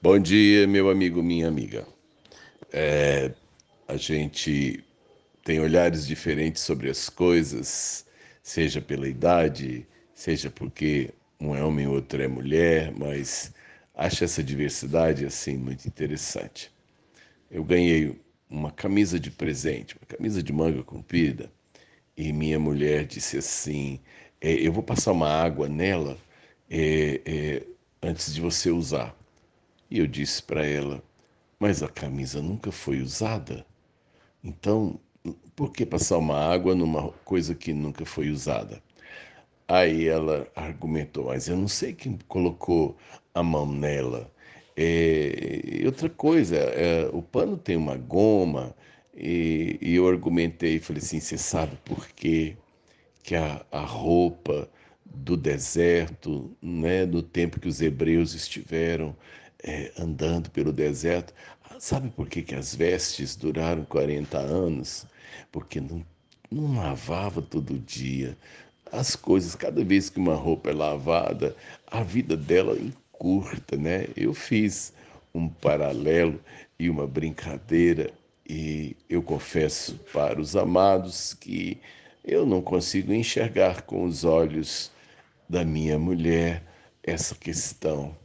Bom dia, meu amigo, minha amiga. É, a gente tem olhares diferentes sobre as coisas, seja pela idade, seja porque um é homem e outro é mulher, mas acho essa diversidade assim muito interessante. Eu ganhei uma camisa de presente, uma camisa de manga comprida, e minha mulher disse assim: é, Eu vou passar uma água nela é, é, antes de você usar. E eu disse para ela: Mas a camisa nunca foi usada. Então, por que passar uma água numa coisa que nunca foi usada? Aí ela argumentou: Mas eu não sei quem colocou a mão nela. É, outra coisa, é, o pano tem uma goma, e, e eu argumentei e falei assim: Você sabe por quê? que a, a roupa do deserto, né, do tempo que os hebreus estiveram é, andando pelo deserto. Sabe por que, que as vestes duraram 40 anos? Porque não, não lavava todo dia. As coisas, cada vez que uma roupa é lavada, a vida dela encurta, né? Eu fiz um paralelo e uma brincadeira e eu confesso para os amados que eu não consigo enxergar com os olhos da minha mulher essa questão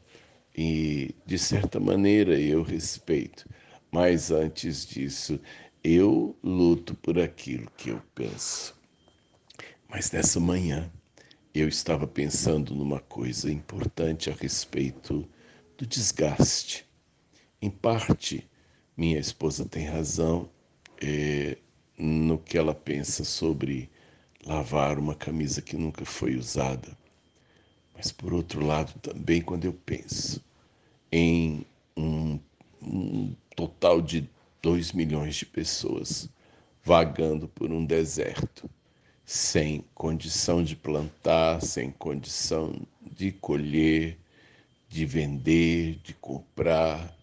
e, de certa maneira, eu respeito. Mas antes disso, eu luto por aquilo que eu penso. Mas nessa manhã, eu estava pensando numa coisa importante a respeito do desgaste. Em parte, minha esposa tem razão é, no que ela pensa sobre lavar uma camisa que nunca foi usada. Mas, por outro lado, também quando eu penso em um, um total de 2 milhões de pessoas vagando por um deserto, sem condição de plantar, sem condição de colher, de vender, de comprar,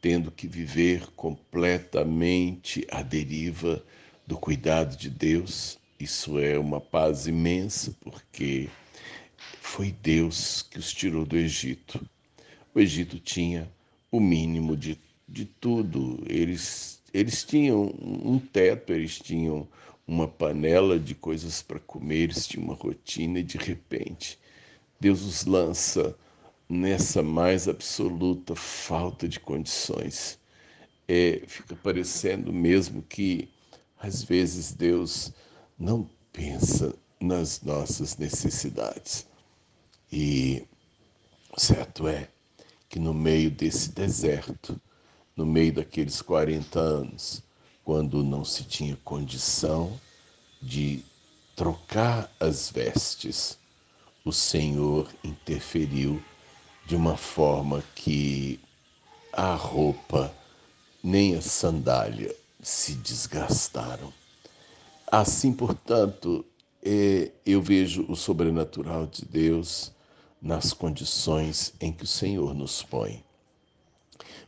tendo que viver completamente à deriva do cuidado de Deus. Isso é uma paz imensa, porque foi Deus que os tirou do Egito. O Egito tinha o mínimo de, de tudo. Eles, eles tinham um teto, eles tinham uma panela de coisas para comer, eles tinham uma rotina e de repente Deus os lança nessa mais absoluta falta de condições. É, fica parecendo mesmo que às vezes Deus não pensa nas nossas necessidades. E certo é que no meio desse deserto, no meio daqueles 40 anos, quando não se tinha condição de trocar as vestes, o Senhor interferiu de uma forma que a roupa nem a sandália se desgastaram. Assim, portanto, é, eu vejo o sobrenatural de Deus nas condições em que o Senhor nos põe.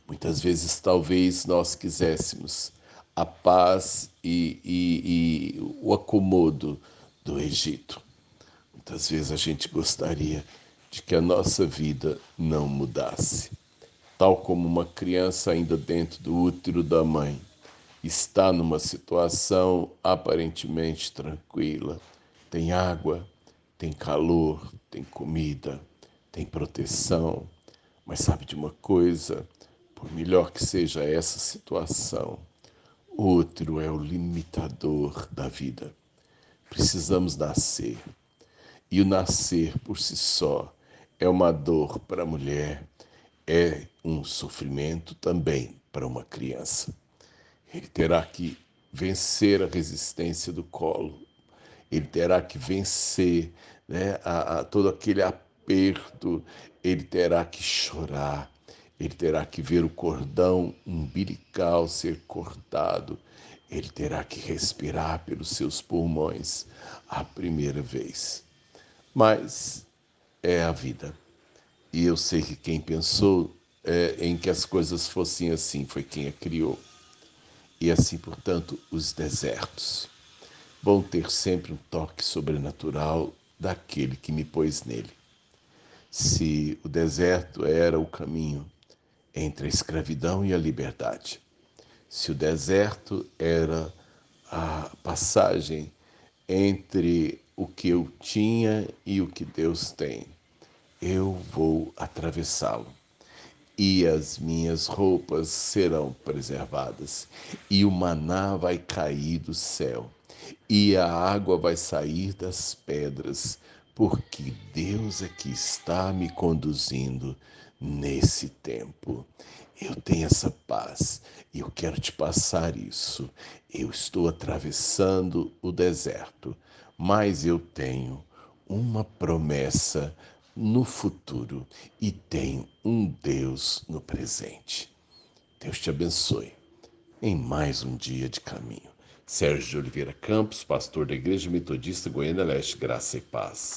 Muitas vezes, talvez nós quiséssemos a paz e, e, e o acomodo do Egito. Muitas vezes a gente gostaria de que a nossa vida não mudasse. Tal como uma criança ainda dentro do útero da mãe está numa situação aparentemente tranquila, tem água, tem calor, tem comida, tem proteção. Mas sabe de uma coisa? Por melhor que seja essa situação, outro é o limitador da vida. Precisamos nascer. E o nascer por si só é uma dor para a mulher, é um sofrimento também para uma criança. Ele terá que vencer a resistência do colo, ele terá que vencer né, a, a todo aquele aperto, ele terá que chorar, ele terá que ver o cordão umbilical ser cortado, ele terá que respirar pelos seus pulmões a primeira vez. Mas é a vida. E eu sei que quem pensou é, em que as coisas fossem assim foi quem a criou. E assim, portanto, os desertos vão ter sempre um toque sobrenatural daquele que me pôs nele. Se o deserto era o caminho, entre a escravidão e a liberdade. Se o deserto era a passagem entre o que eu tinha e o que Deus tem, eu vou atravessá-lo. E as minhas roupas serão preservadas, e o maná vai cair do céu, e a água vai sair das pedras, porque Deus é que está me conduzindo nesse tempo. Eu tenho essa paz. E eu quero te passar isso. Eu estou atravessando o deserto, mas eu tenho uma promessa no futuro e tenho um Deus no presente. Deus te abençoe em mais um dia de caminho. Sérgio de Oliveira Campos, pastor da Igreja Metodista Goiânia Leste, Graça e Paz.